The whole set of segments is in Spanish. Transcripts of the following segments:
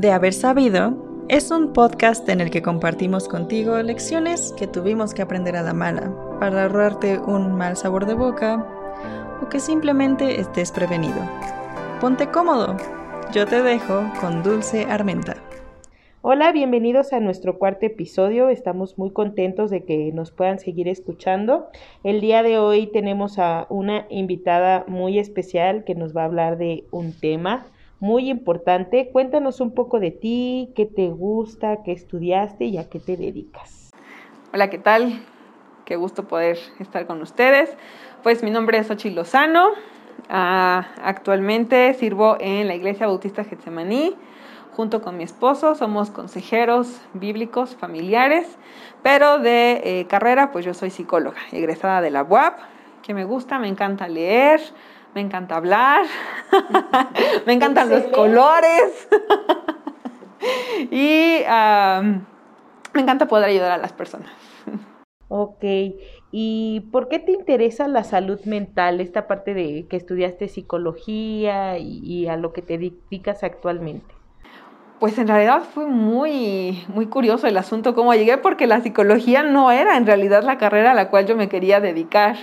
De haber sabido es un podcast en el que compartimos contigo lecciones que tuvimos que aprender a la mala para ahorrarte un mal sabor de boca o que simplemente estés prevenido. Ponte cómodo, yo te dejo con Dulce Armenta. Hola, bienvenidos a nuestro cuarto episodio. Estamos muy contentos de que nos puedan seguir escuchando. El día de hoy tenemos a una invitada muy especial que nos va a hablar de un tema muy importante. Cuéntanos un poco de ti, qué te gusta, qué estudiaste y a qué te dedicas. Hola, ¿qué tal? Qué gusto poder estar con ustedes. Pues mi nombre es Ochi Lozano. Ah, actualmente sirvo en la Iglesia Bautista Getsemaní junto con mi esposo. Somos consejeros bíblicos familiares, pero de eh, carrera, pues yo soy psicóloga, egresada de la UAP, que me gusta, me encanta leer, me encanta hablar, me encantan los colores. Y me encanta poder ayudar a las personas. Ok, ¿y por qué te interesa la salud mental, esta parte de que estudiaste psicología y, a lo que te dedicas actualmente? Pues en realidad fue muy, muy curioso el asunto, cómo llegué, porque la psicología no era en realidad la carrera a la cual yo me quería dedicar,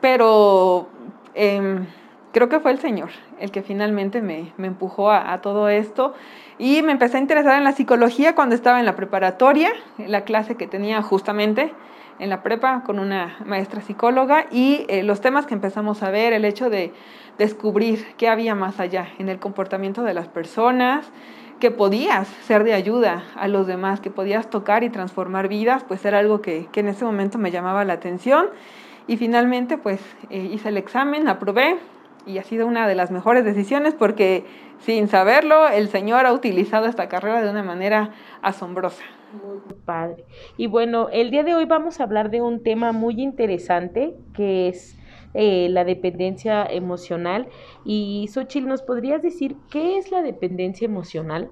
pero Em, creo que fue el Señor el que finalmente me, empujó a, todo esto y me empecé a interesar en la psicología cuando estaba en la preparatoria, la clase que tenía justamente en la prepa con una maestra psicóloga y eh, los temas que empezamos a ver, el hecho de descubrir qué había más allá en el comportamiento de las personas, que podías ser de ayuda a los demás, que podías tocar y transformar vidas, pues era algo que en ese momento me llamaba la atención y finalmente, pues eh, hice el examen, aprobé y ha sido una de las mejores decisiones porque sin saberlo, el Señor ha utilizado esta carrera de una manera asombrosa. Muy padre. Y bueno, el día de hoy vamos a hablar de un tema muy interesante que es eh, la dependencia emocional. Y Xochitl, ¿nos podrías decir qué es la dependencia emocional?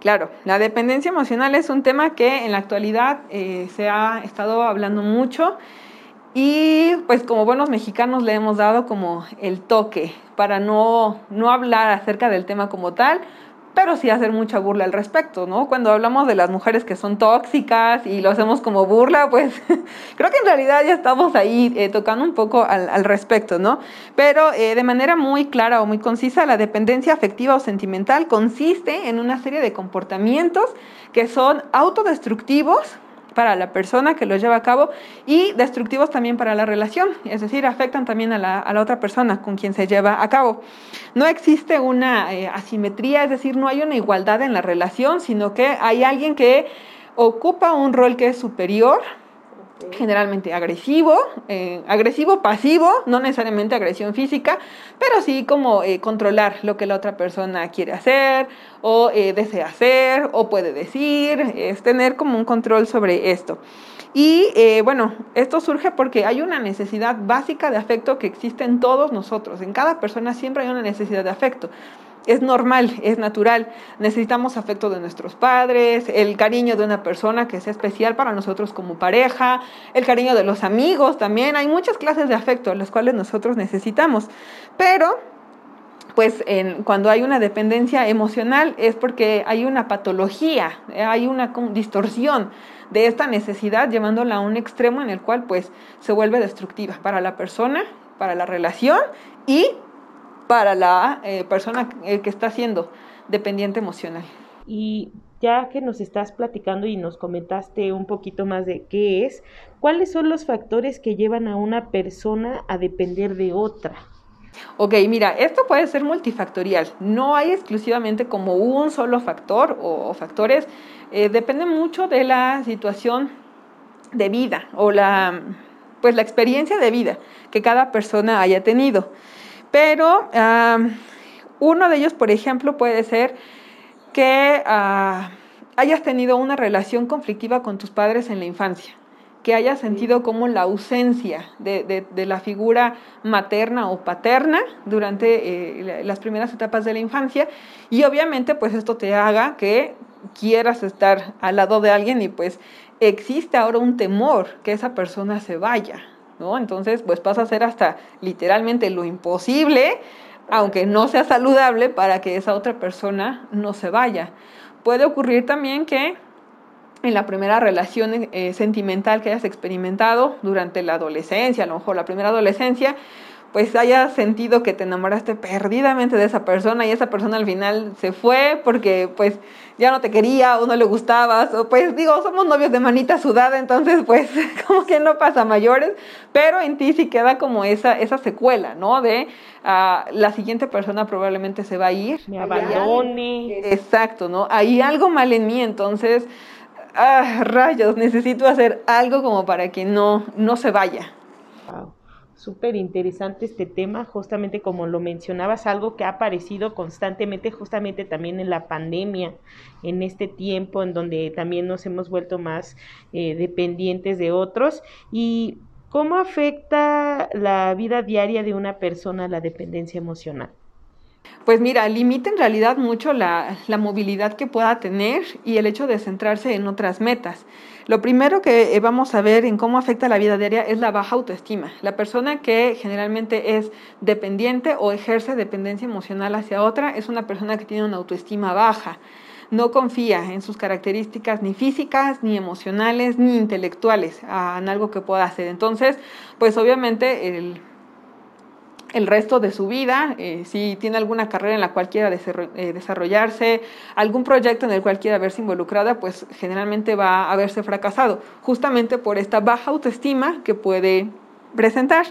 Claro, la dependencia emocional es un tema que en la actualidad eh, se ha estado hablando mucho y pues como buenos mexicanos le hemos dado como el toque para no, no hablar acerca del tema como tal, pero sí hacer mucha burla al respecto, ¿no? Cuando hablamos de las mujeres que son tóxicas y lo hacemos como burla, pues creo que en realidad ya estamos ahí eh, tocando un poco al, al respecto, ¿no? Pero eh, de manera muy clara o muy concisa, la dependencia afectiva o sentimental consiste en una serie de comportamientos que son autodestructivos para la persona que los lleva a cabo y destructivos también para la relación, es decir, afectan también a la, otra persona con quien se lleva a cabo. No existe una eh, asimetría, es decir, no hay una igualdad en la relación, sino que hay alguien que ocupa un rol que es superior generalmente agresivo, eh, agresivo pasivo, no necesariamente agresión física, pero sí como eh, controlar lo que la otra persona quiere hacer o eh, desea hacer o puede decir, es tener como un control sobre esto. Y bueno, esto surge porque hay una necesidad básica de afecto que existe en todos nosotros, en cada persona siempre hay una necesidad de afecto es normal, es natural. Necesitamos afecto de nuestros padres, el cariño de una persona que sea especial para nosotros como pareja, el cariño de los amigos también. Hay muchas clases de afecto, las cuales nosotros necesitamos. Pero, pues cuando hay una dependencia emocional es porque hay una patología, hay una distorsión de esta necesidad llevándola a un extremo en el cual pues se vuelve destructiva para la persona, para la relación y para la eh, persona eh, que está siendo dependiente emocional. Y ya que nos estás platicando y nos comentaste un poquito más de qué es, ¿cuáles son los factores que llevan a una persona a depender de otra? Ok, mira, esto puede ser multifactorial. No hay exclusivamente como un solo factor o, factores. Eh, depende mucho de la situación de vida o la, pues, la experiencia de vida que cada persona haya tenido. Pero uno de ellos, por ejemplo, puede ser que ah, hayas tenido una relación conflictiva con tus padres en la infancia, que hayas sentido como la ausencia de, la figura materna o paterna durante eh, las primeras etapas de la infancia. Y obviamente pues esto te haga que quieras estar al lado de alguien y pues existe ahora un temor que esa persona se vaya, ¿no? Entonces, pues pasa a hacer hasta literalmente lo imposible aunque no sea saludable para que esa otra persona no se vaya. Puede ocurrir también que en la primera relación eh, sentimental que hayas experimentado durante la adolescencia, a lo mejor la primera adolescencia, pues hayas sentido que te enamoraste perdidamente de esa persona y esa persona al final se fue porque pues ya no te quería o no le gustabas o pues digo, somos novios de manita sudada, entonces pues como que no pasa mayores, pero en ti sí queda como esa, esa secuela, ¿no? De uh, la siguiente persona probablemente se va a ir. Me abandone. Exacto, ¿no? Hay algo mal en mí, entonces, ah, rayos, necesito hacer algo como para que no, no se vaya. Wow súper interesante este tema, justamente como lo mencionabas, algo que ha aparecido constantemente, justamente también en la pandemia, en este tiempo en donde también nos hemos vuelto más eh, dependientes de otros. ¿Y cómo afecta la vida diaria de una persona la dependencia emocional? Pues mira, limita en realidad mucho la, la movilidad que pueda tener y el hecho de centrarse en otras metas. Lo primero que eh, vamos a ver en cómo afecta la vida diaria es la baja autoestima. La persona que generalmente es dependiente o ejerce dependencia emocional hacia otra es una persona que tiene una autoestima baja. No confía en sus características ni físicas, ni emocionales, ni intelectuales, en algo que pueda hacer. Entonces, pues obviamente el el resto de su vida, eh, si tiene alguna carrera en la cual quiera eh, desarrollarse, algún proyecto en el cual quiera verse involucrada, pues generalmente va a haberse fracasado, justamente por esta baja autoestima que puede presentar.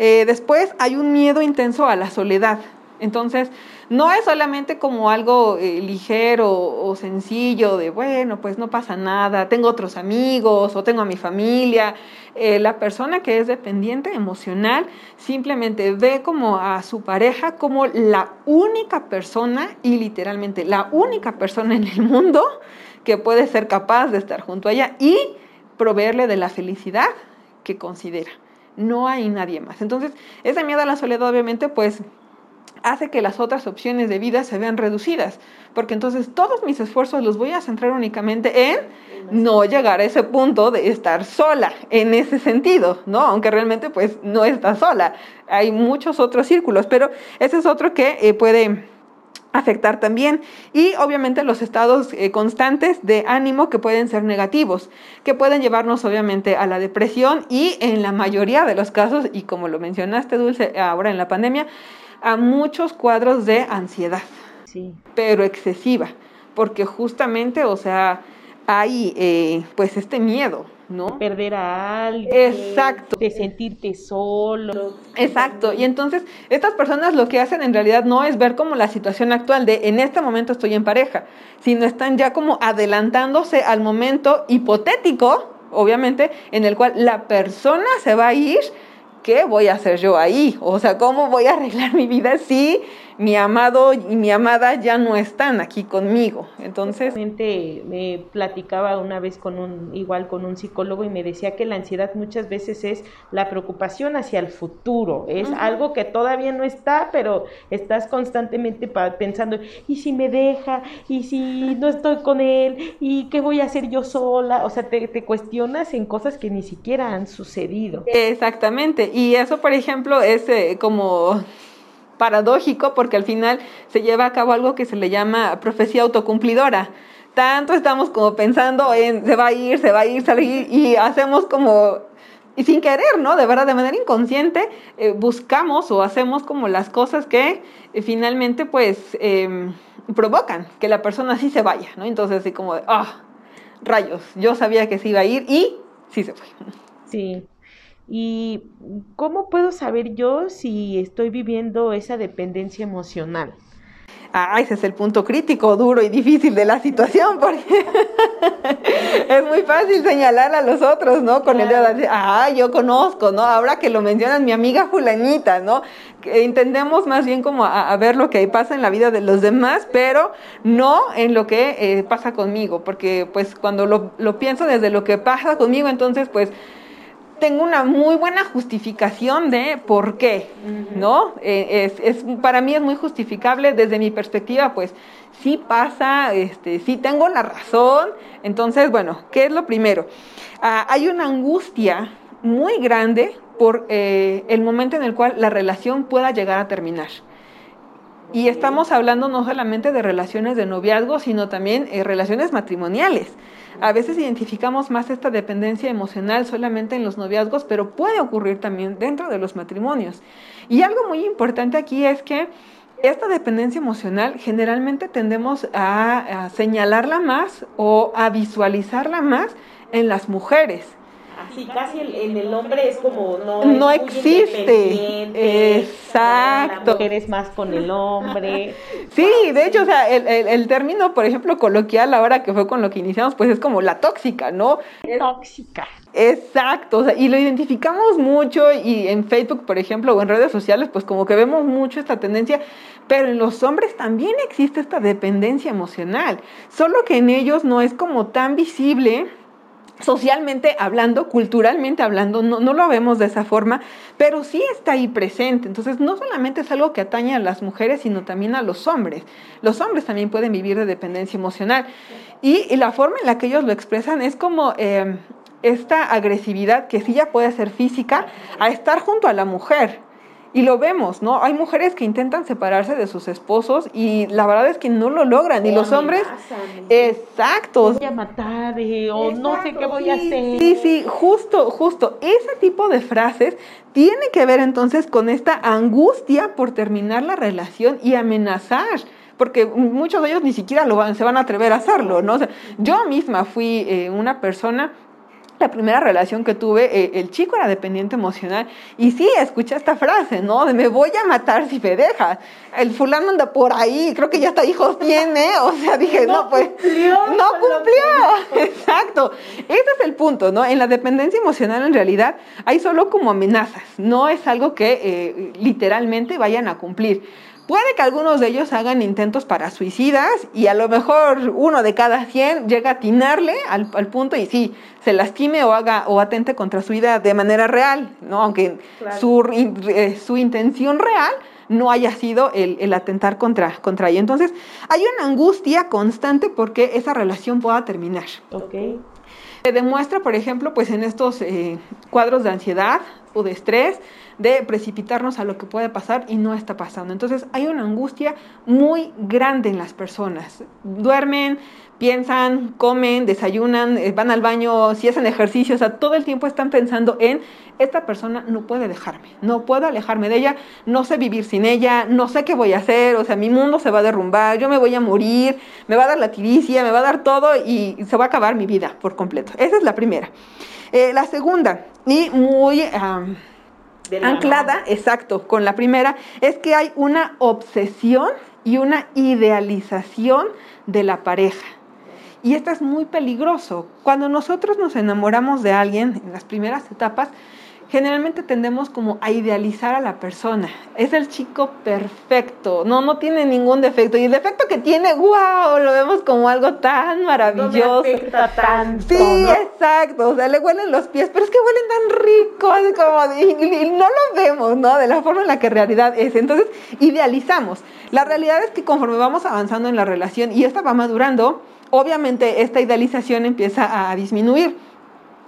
Eh, después hay un miedo intenso a la soledad. Entonces, no es solamente como algo eh, ligero o sencillo de, bueno, pues no pasa nada, tengo otros amigos o tengo a mi familia. Eh, la persona que es dependiente emocional simplemente ve como a su pareja como la única persona y literalmente la única persona en el mundo que puede ser capaz de estar junto a ella y proveerle de la felicidad que considera. No hay nadie más. Entonces, ese miedo a la soledad obviamente pues hace que las otras opciones de vida se vean reducidas, porque entonces todos mis esfuerzos los voy a centrar únicamente en no llegar a ese punto de estar sola en ese sentido, ¿no? Aunque realmente pues no está sola, hay muchos otros círculos, pero ese es otro que eh, puede afectar también y obviamente los estados eh, constantes de ánimo que pueden ser negativos, que pueden llevarnos obviamente a la depresión y en la mayoría de los casos, y como lo mencionaste Dulce ahora en la pandemia, a muchos cuadros de ansiedad, sí. pero excesiva, porque justamente, o sea, hay eh, pues este miedo, ¿no? Perder a alguien. Exacto. De sentirte solo. Exacto. Y entonces, estas personas lo que hacen en realidad no es ver como la situación actual de en este momento estoy en pareja, sino están ya como adelantándose al momento hipotético, obviamente, en el cual la persona se va a ir ¿qué voy a hacer yo ahí? O sea, ¿cómo voy a arreglar mi vida si mi amado y mi amada ya no están aquí conmigo. Entonces, me platicaba una vez con un igual con un psicólogo y me decía que la ansiedad muchas veces es la preocupación hacia el futuro, es algo que todavía no está, pero estás constantemente pensando, ¿y si me deja? ¿Y si no estoy con él? ¿Y qué voy a hacer yo sola? O sea, te, te cuestionas en cosas que ni siquiera han sucedido. Exactamente, y eso, por ejemplo, es eh, como paradójico porque al final se lleva a cabo algo que se le llama profecía autocumplidora. Tanto estamos como pensando en se va a ir, se va a ir, salir y hacemos como y sin querer, ¿no? De verdad, de manera inconsciente, eh, buscamos o hacemos como las cosas que eh, finalmente, pues, em, provocan que la persona sí se vaya, ¿no? Entonces, así como ah, rayos, yo sabía que se iba a ir y sí se fue. Sí, ¿Y cómo puedo saber yo si estoy viviendo esa dependencia emocional? Ah, ese es el punto crítico, duro y difícil de la situación, porque es muy fácil señalar a los otros, ¿no? Con el dedo de, ah, yo conozco, ¿no? Ahora que lo mencionas, mi amiga fulanita, ¿no? Que entendemos más bien como a, ver lo que pasa en la vida de los demás, pero no en lo que eh, pasa conmigo, porque pues cuando lo, lo pienso desde lo que pasa conmigo, entonces pues tengo una muy buena justificación de por qué, ¿no? Eh, es, para mí es muy justificable desde mi perspectiva, pues sí pasa, este, sí tengo la razón. Entonces, bueno, ¿qué es lo primero? Ah, hay una angustia muy grande por eh, el momento en el cual la relación pueda llegar a terminar. Y estamos hablando no solamente de relaciones de noviazgo, sino también eh, relaciones matrimoniales. A veces identificamos más esta dependencia emocional solamente en los noviazgos, pero puede ocurrir también dentro de los matrimonios. Y algo muy importante aquí es que esta dependencia emocional generalmente tendemos a, a señalarla más o a visualizarla más en las mujeres. Así casi en el hombre es como no, no existe. Exacto. mujeres más con el hombre. Sí, de hecho, o sea, el, el, el, término, por ejemplo, coloquial ahora que fue con lo que iniciamos, pues es como la tóxica, ¿no? Tóxica. Exacto, o sea, y lo identificamos mucho y en Facebook, por ejemplo, o en redes sociales, pues como que vemos mucho esta tendencia, pero en los hombres también existe esta dependencia emocional, solo que en ellos no es como tan visible socialmente hablando, culturalmente hablando, no, no, lo vemos de esa forma, pero sí está ahí presente. Entonces, no solamente es algo que atañe a las mujeres, sino también a los hombres. Los hombres también pueden vivir de dependencia emocional. Y, la forma en la que ellos lo expresan es como eh, esta agresividad que sí ya puede ser física, a estar junto a la mujer. Y lo vemos, ¿no? Hay mujeres que intentan separarse de sus esposos y la verdad es que no lo logran. Y los hombres, exacto. Voy a matar eh, o no sé qué voy a hacer. Sí, sí, justo, justo. Ese tipo de frases tiene que ver entonces con esta angustia por terminar la relación y amenazar porque muchos de ellos ni siquiera lo van, se van a atrever a hacerlo, ¿no? O sea, yo misma fui eh, una persona la primera relación que tuve, eh, el chico era dependiente emocional y sí, escuché esta frase, ¿no? De me voy a matar si me dejas. El fulano anda por ahí, creo que ya hasta hijos tiene, o sea, dije, no, pues, no cumplió. Exacto. Ese es el punto, ¿no? En la dependencia emocional en realidad hay solo como amenazas, no es algo que eh, literalmente vayan a cumplir. Puede que algunos de ellos hagan intentos para suicidas y a lo mejor uno de cada 100 llega a atinarle al, al, punto y sí, se lastime o haga o atente contra su vida de manera real, ¿no? Aunque claro. su, eh, su intención real no haya sido el, el, atentar contra, contra ella. Entonces, hay una angustia constante porque esa relación pueda terminar. Okay. Se demuestra, por ejemplo, pues en estos eh, cuadros de ansiedad o de estrés, de precipitarnos a lo que puede pasar y no está pasando. Entonces hay una angustia muy grande en las personas. Duermen, piensan, comen, desayunan, eh, van al baño, si hacen ejercicio, o sea, todo el tiempo están pensando en, esta persona no puede dejarme, no puedo alejarme de ella, no sé vivir sin ella, no sé qué voy a hacer, o sea, mi mundo se va a derrumbar, yo me voy a morir, me va a dar la tiricia, me va a dar todo y se va a acabar mi vida por completo. Esa es la primera. Eh, la segunda, y muy... anclada, exacto, con la primera, es que hay una obsesión y una idealización de la pareja. Y esto es muy peligroso. Cuando nosotros nos enamoramos de alguien en las primeras etapas, generalmente tendemos como a idealizar a la persona. Es el chico perfecto, no, no tiene ningún defecto. Y el defecto que tiene, wow, lo vemos como algo tan maravilloso. No tanto, sí, ¿no? exacto. O sea, le huelen los pies, pero es que huelen tan no lo vemos, ¿no? De la forma en la que realidad es. Entonces, idealizamos. La realidad es que conforme vamos avanzando en la relación y esta va madurando, obviamente esta idealización empieza a disminuir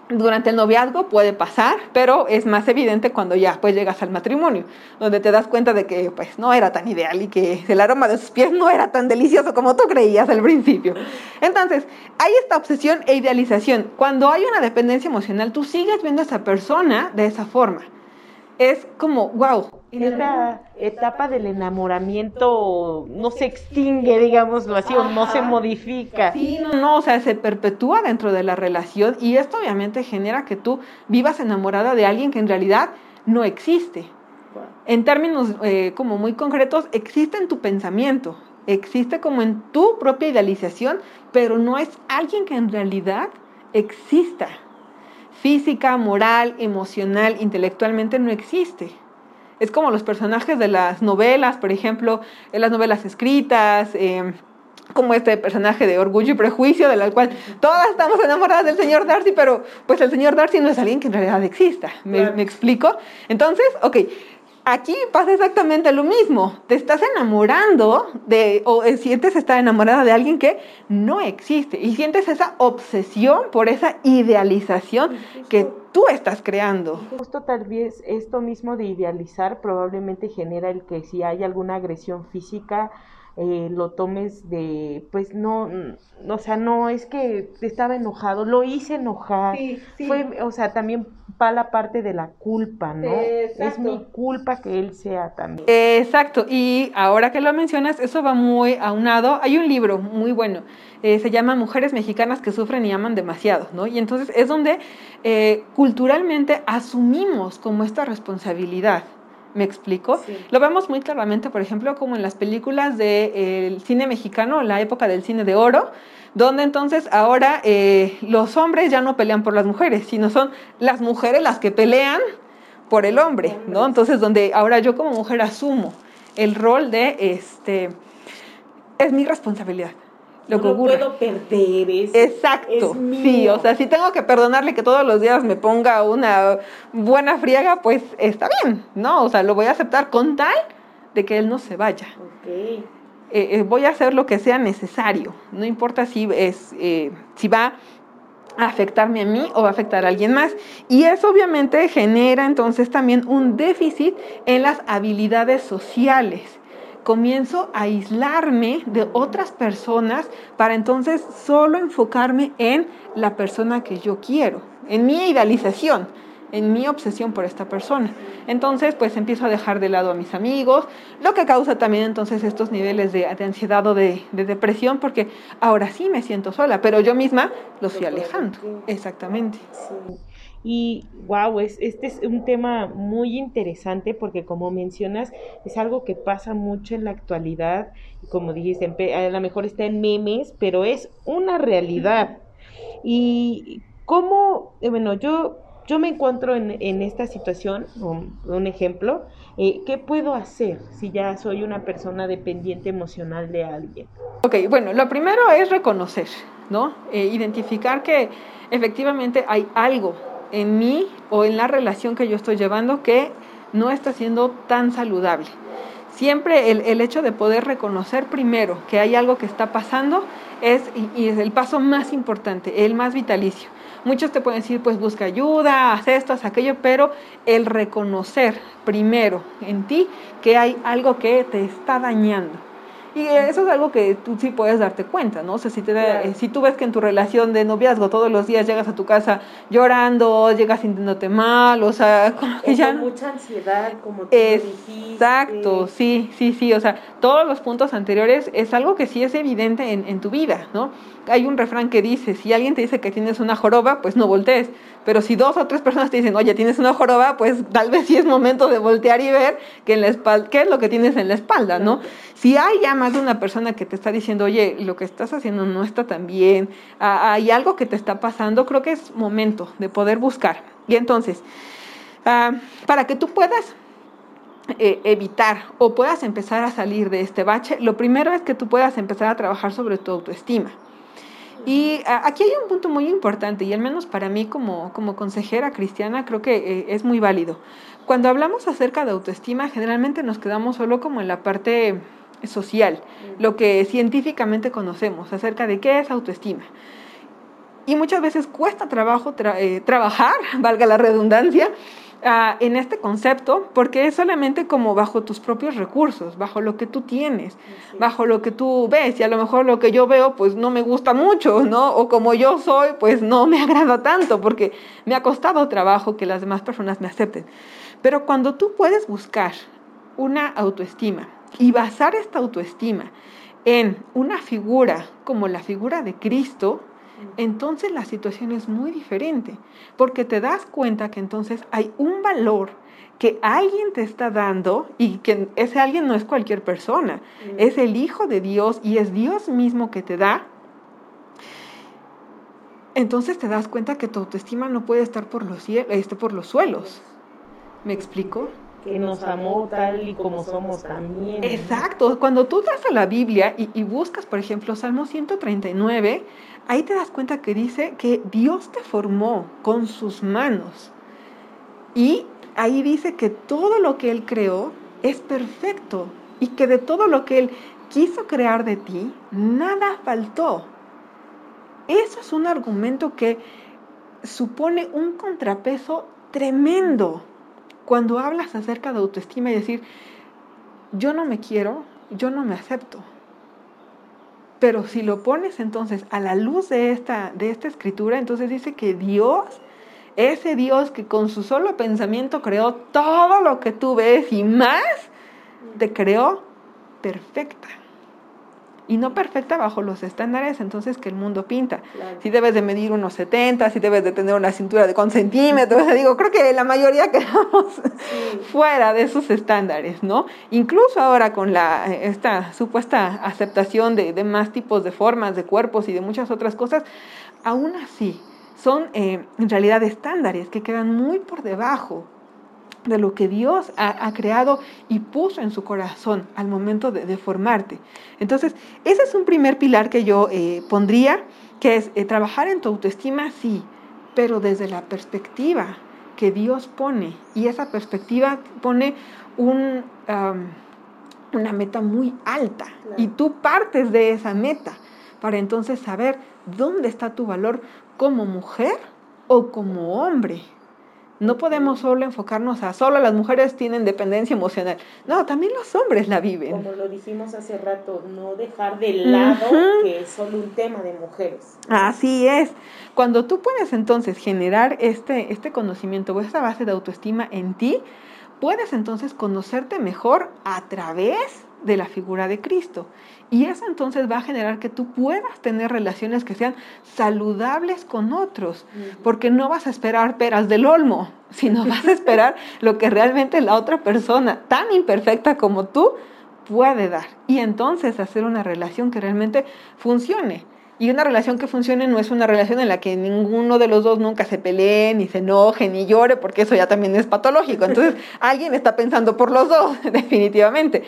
durante el noviazgo puede pasar, pero es más evidente cuando ya pues llegas al matrimonio, donde te das cuenta de que pues no era tan ideal y que el aroma de sus pies no era tan delicioso como tú creías al principio. Entonces, hay esta obsesión e idealización. Cuando hay una dependencia emocional, tú sigues viendo a esa persona de esa forma. Es como, wow. Esta etapa del enamoramiento no se extingue, digámoslo así, Ajá. o no se modifica. Sí, no, no, o sea, se perpetúa dentro de la relación y esto obviamente genera que tú vivas enamorada de alguien que en realidad no existe. En términos eh, como muy concretos, existe en tu pensamiento, existe como en tu propia idealización, pero no es alguien que en realidad exista. Física, moral, emocional, intelectualmente no existe. Es como los personajes de las novelas, por ejemplo, en las novelas escritas, eh, como este personaje de Orgullo y Prejuicio, de la cual todas estamos enamoradas del señor Darcy, pero pues el señor Darcy no es alguien que en realidad exista. ¿Me, claro. ¿me explico? Entonces, ok, aquí pasa exactamente lo mismo. Te estás enamorando de, o eh, sientes estar enamorada de alguien que no existe y sientes esa obsesión por esa idealización que tú estás creando. Justo tal vez esto mismo de idealizar probablemente genera el que si hay alguna agresión física, eh, lo tomes de, pues no, o sea, no es que estaba enojado, lo hice enojar. Fue, o sea, también va la parte de la culpa, ¿no? Es mi culpa que él sea también. Exacto, y ahora que lo mencionas, eso va muy aunado. Hay un libro muy bueno, eh, se llama Mujeres Mexicanas que sufren y aman demasiado, ¿no? Y entonces es donde eh, culturalmente asumimos como esta responsabilidad. ¿Me explico? Lo vemos muy claramente, por ejemplo, como en las películas del de, cine mexicano, la época del cine de oro, donde entonces ahora eh, los hombres ya no pelean por las mujeres, sino son las mujeres las que pelean por el hombre, ¿no? Entonces, donde ahora yo como mujer asumo el rol de, este, es mi responsabilidad lo no puedo perder. Es, Exacto. Sí, o sea, si tengo que perdonarle que todos los días me ponga una buena friega, pues está bien, ¿no? O sea, lo voy a aceptar con tal de que él no se vaya. Okay. Eh, eh, voy a hacer lo que sea necesario. No importa si es, eh, si va a afectarme a mí o va a afectar a alguien más. Y eso obviamente genera entonces también un déficit en las habilidades sociales comienzo a aislarme de otras personas para entonces solo enfocarme en la persona que yo quiero, en mi idealización, en mi obsesión por esta persona. Entonces, pues empiezo a dejar de lado a mis amigos, lo que causa también entonces estos niveles de, ansiedad o de, depresión, porque ahora sí me siento sola, pero yo misma los fui alejando. Exactamente. Y wow, es, este es un tema muy interesante porque como mencionas, es algo que pasa mucho en la actualidad. Como dijiste, a lo mejor está en memes, pero es una realidad. Y cómo, eh, bueno, yo, yo me encuentro en, en esta situación, un, ejemplo, eh, ¿qué puedo hacer si ya soy una persona dependiente emocional de alguien? Ok, bueno, lo primero es reconocer, ¿no? Eh, identificar que efectivamente hay algo en mí o en la relación que yo estoy llevando que no está siendo tan saludable. Siempre el, hecho de poder reconocer primero que hay algo que está pasando es, y, es el paso más importante, el más vitalicio. Muchos te pueden decir, pues busca ayuda, haz esto, haz aquello, pero el reconocer primero en ti que hay algo que te está dañando y eso es algo que tú sí puedes darte cuenta, ¿no? O sea, si, te eh, si tú ves que en tu relación de noviazgo todos los días llegas a tu casa llorando, llegas sintiéndote mal, o sea, como que ya... mucha ansiedad, como tú Exacto, sí, sí, sí, o sea, todos los puntos anteriores es algo que sí es evidente en, en tu vida, ¿no? Hay un refrán que dice, si alguien te dice que tienes una joroba, pues no voltees. Pero si dos o tres personas te dicen, oye, tienes una joroba, pues tal vez sí es momento de voltear y ver que en la espalda, qué es lo que tienes en la espalda, ¿no? Si hay ya más de una persona que te está diciendo, oye, lo que estás haciendo no está tan bien, hay algo que te está pasando, creo que es momento de poder buscar. Y entonces, ah, para que tú puedas eh, evitar o puedas empezar a salir de este bache, lo primero es que tú puedas empezar a trabajar sobre tu autoestima. Y aquí hay un punto muy importante, y al menos para mí como, como consejera cristiana creo que eh, es muy válido. Cuando hablamos acerca de autoestima, generalmente nos quedamos solo como en la parte social, lo que científicamente conocemos acerca de qué es autoestima. Y muchas veces cuesta trabajo eh, trabajar, valga la redundancia, En este concepto porque es solamente como bajo tus propios recursos, bajo lo que tú tienes, bajo lo que tú ves y a lo mejor lo que yo veo pues no me gusta mucho, ¿no? O como yo soy pues no me agrada tanto porque me ha costado trabajo que las demás personas me acepten. Pero cuando tú puedes buscar una autoestima y basar esta autoestima en una figura como la figura de Cristo, entonces la situación es muy diferente, porque te das cuenta que entonces hay un valor que alguien te está dando y que ese alguien no es cualquier persona, es el Hijo de Dios y es Dios mismo que te da. Entonces te das cuenta que tu autoestima no puede estar por los, este, por los suelos. ¿Me explico? Que nos amó tal y como somos también. Exacto, cuando tú das a la Biblia y, y, buscas, por ejemplo, Salmo 139, ahí te das cuenta que dice que Dios te formó con sus manos y ahí dice que todo lo que Él creó es perfecto y que de todo lo que Él quiso crear de ti, nada faltó. Eso es un argumento que supone un contrapeso tremendo cuando hablas acerca de autoestima y decir, yo no me quiero, yo no me acepto. Pero si lo pones entonces a la luz de esta, de esta escritura, entonces dice que Dios, ese Dios que con su solo pensamiento creó todo lo que tú ves y más, te creó perfecta y no perfecta bajo los estándares entonces que el mundo pinta. Si debes de medir unos 70, si debes de tener una cintura de con centímetros, digo, creo que la mayoría quedamos fuera de esos estándares, ¿no? Incluso ahora con la, esta supuesta aceptación de, de, más tipos de formas, de cuerpos y de muchas otras cosas, aún así son eh, en realidad estándares que quedan muy por debajo de lo que Dios ha, creado y puso en su corazón al momento de, formarte. Entonces, ese es un primer pilar que yo eh, pondría, que es eh, trabajar en tu autoestima, sí, pero desde la perspectiva que Dios pone. Y esa perspectiva pone un, una meta muy alta. Y tú partes de esa meta para entonces saber dónde está tu valor como mujer o como hombre. No podemos solo enfocarnos a solo las mujeres tienen dependencia emocional. No, también los hombres la viven. Como lo dijimos hace rato, no dejar de lado que es solo un tema de mujeres. Así es. Cuando tú puedes entonces generar este, este conocimiento o esta base de autoestima en ti, puedes entonces conocerte mejor a través de la figura de Cristo. Y eso entonces va a generar que tú puedas tener relaciones que sean saludables con otros, porque no vas a esperar peras del olmo, sino vas a esperar lo que realmente la otra persona, tan imperfecta como tú, puede dar. Y entonces hacer una relación que realmente funcione. Y una relación que funcione no es una relación en la que ninguno de los dos nunca se pelee, ni se enoje, ni llore, porque eso ya también es patológico. Entonces, alguien está pensando por los dos, definitivamente.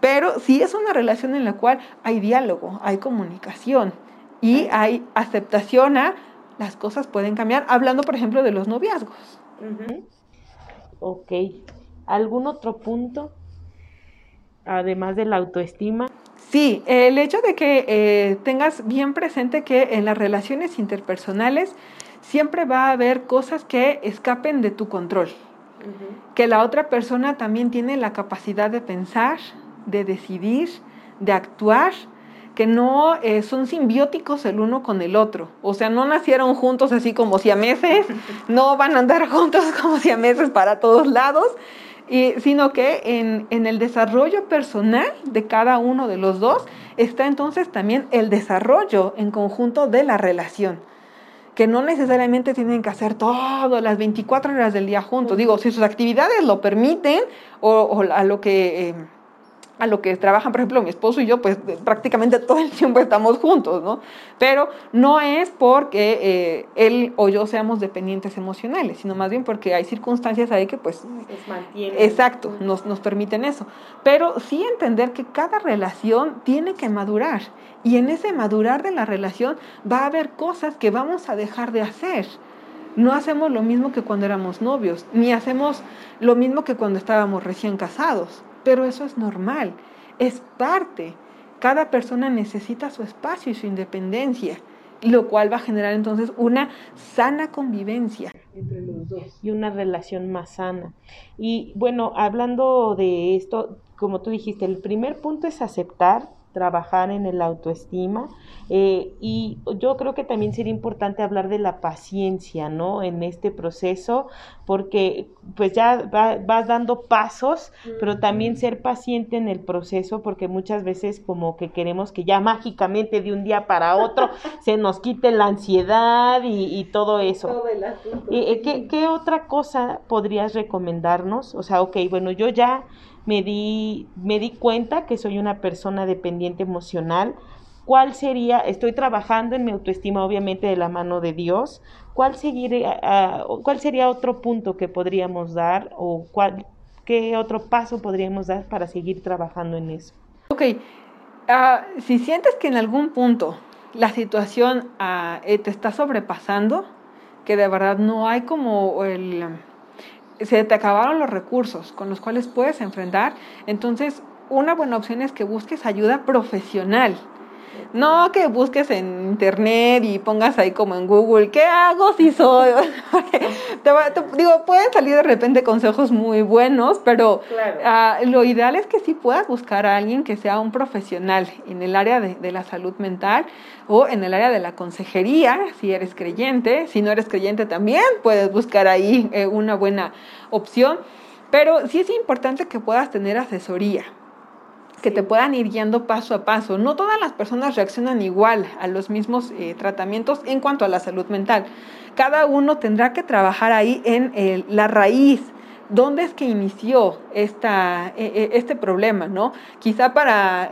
Pero sí es una relación en la cual hay diálogo, hay comunicación y hay aceptación a las cosas pueden cambiar, hablando por ejemplo de los noviazgos. Ok. ¿Algún otro punto? Además de la autoestima. Sí, el hecho de que eh, tengas bien presente que en las relaciones interpersonales siempre va a haber cosas que escapen de tu control. Que la otra persona también tiene la capacidad de pensar, de decidir, de actuar, que no eh, son simbióticos el uno con el otro. O sea, no nacieron juntos así como siameses, no van a andar juntos como siameses para todos lados, y, sino que en, en el desarrollo personal de cada uno de los dos está entonces también el desarrollo en conjunto de la relación que no necesariamente tienen que hacer todas las 24 horas del día juntos. Digo, si sus actividades lo permiten o, a lo que... Eh, a lo que trabajan, por ejemplo, mi esposo y yo, pues prácticamente todo el tiempo estamos juntos, ¿no? Pero no es porque eh, él o yo seamos dependientes emocionales, sino más bien porque hay circunstancias ahí que pues... Exacto, nos, nos permiten eso. Pero sí entender que cada relación tiene que madurar y en ese madurar de la relación va a haber cosas que vamos a dejar de hacer. No hacemos lo mismo que cuando éramos novios, ni hacemos lo mismo que cuando estábamos recién casados pero eso es normal, es parte. Cada persona necesita su espacio y su independencia, lo cual va a generar entonces una sana convivencia entre los dos y una relación más sana. Y bueno, hablando de esto, como tú dijiste, el primer punto es aceptar trabajar en el autoestima eh, y yo creo que también sería importante hablar de la paciencia, ¿no? En este proceso, porque pues ya vas dando pasos, pero también ser paciente en el proceso, porque muchas veces como que queremos que ya mágicamente de un día para otro se nos quite la ansiedad y, todo eso. y, eh, ¿qué, ¿Qué otra cosa podrías recomendarnos? O sea, ok, bueno, yo ya me di, me di cuenta que soy una persona dependiente emocional. ¿Cuál sería, estoy trabajando en mi autoestima obviamente de la mano de Dios, cuál, seguiría, cuál sería otro punto que podríamos dar o cuál, qué otro paso podríamos dar para seguir trabajando en eso? Ok, ah, si sientes que en algún punto la situación eh, te está sobrepasando, que de verdad no hay como el se te acabaron los recursos con los cuales puedes enfrentar, entonces una buena opción es que busques ayuda profesional. No que busques en internet y pongas ahí como en Google, ¿qué hago si soy? digo, pueden salir de repente consejos muy buenos, pero ah, lo ideal es que sí puedas buscar a alguien que sea un profesional en el área de, la salud mental o en el área de la consejería, si eres creyente. Si no eres creyente también puedes buscar ahí eh, una buena opción. Pero sí es importante que puedas tener asesoría que te puedan ir guiando paso a paso. No todas las personas reaccionan igual a los mismos eh, tratamientos en cuanto a la salud mental. Cada uno tendrá que trabajar ahí en la raíz ¿dónde es que inició esta, e, e, este problema, no? Quizá para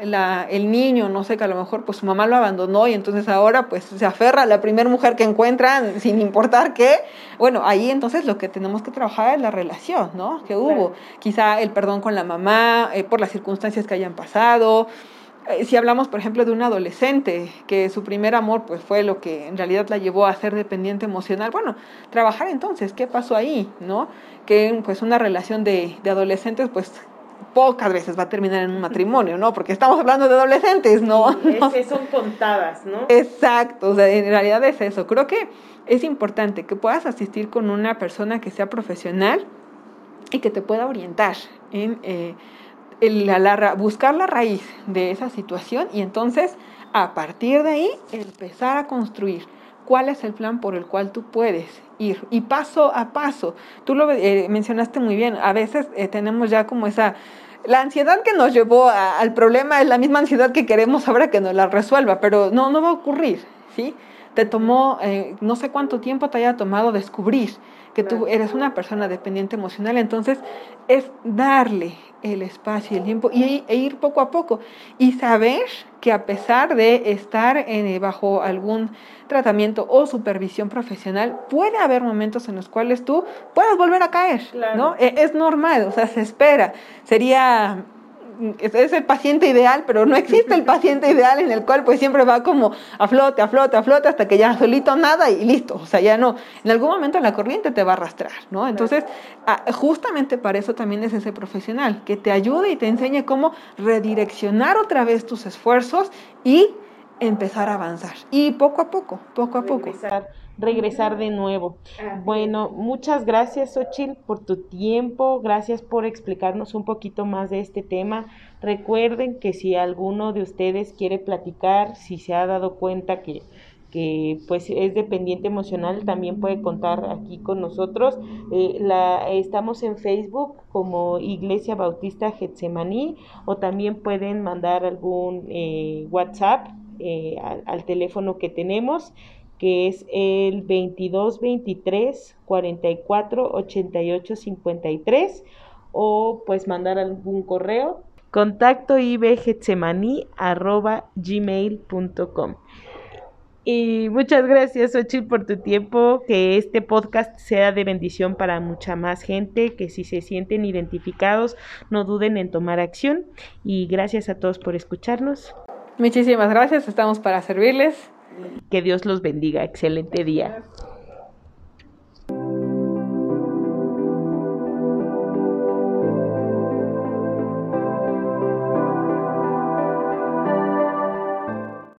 el niño, no sé, que a lo mejor pues su mamá lo abandonó y entonces ahora pues se aferra a la primera mujer que encuentra sin importar qué. Bueno, ahí entonces lo que tenemos que trabajar es la relación, ¿no? Que hubo. Quizá el perdón con la mamá eh, por las circunstancias que hayan pasado, si hablamos, por ejemplo, de un adolescente que su primer amor pues, fue lo que en realidad la llevó a ser dependiente emocional, bueno, trabajar entonces, ¿qué pasó ahí? ¿No? Que pues una relación de, de adolescentes pues pocas veces va a terminar en un matrimonio, ¿no? Porque estamos hablando de adolescentes, ¿no? Sí, son contadas, ¿no? Exacto, o sea, en realidad es eso. Creo que es importante que puedas asistir con una persona que sea profesional y que te pueda orientar en... Eh, la, buscar la raíz de esa situación y entonces a partir de ahí empezar a construir cuál es el plan por el cual tú puedes ir y paso a paso. Tú lo eh, mencionaste muy bien, a veces eh, tenemos ya como esa... La ansiedad que nos llevó al problema es la misma ansiedad que queremos ahora que nos la resuelva, pero no, no va a ocurrir, ¿sí? Te tomó, eh, no sé cuánto tiempo te haya tomado descubrir que tú eres una persona dependiente emocional, entonces es darle el espacio y el tiempo y, e ir poco a poco y saber que a pesar de estar en, bajo algún tratamiento o supervisión profesional, puede haber momentos en los cuales tú puedas volver a caer, ¿no? E, es normal, o sea, se espera. Sería es el paciente ideal, pero no existe el paciente ideal en el cual pues siempre va como a flote, a flote, a flote, hasta que ya solito nada y listo. O sea, ya no, en algún momento la corriente te va a arrastrar, ¿no? Entonces, justamente para eso también es ese profesional, que te ayude y te enseñe cómo redireccionar otra vez tus esfuerzos y empezar a avanzar. Y poco a poco, poco a poco regresar de nuevo. Bueno, muchas gracias, Xochitl, por tu tiempo. Gracias por explicarnos un poquito más de este tema. Recuerden que si alguno de ustedes quiere platicar, si se ha dado cuenta que que pues es dependiente emocional también puede contar aquí con nosotros eh, la estamos en Facebook como Iglesia Bautista Getsemaní o también pueden mandar algún eh, WhatsApp eh, al, al, teléfono que tenemos que es el 22 23 44 88 53 o pues mandar algún correo contacto arroba gmail.com y muchas gracias, Ochil, por tu tiempo. Que este podcast sea de bendición para mucha más gente. Que si se sienten identificados, no duden en tomar acción. Y gracias a todos por escucharnos. Muchísimas gracias. Estamos para servirles. Que Dios los bendiga. Excelente día.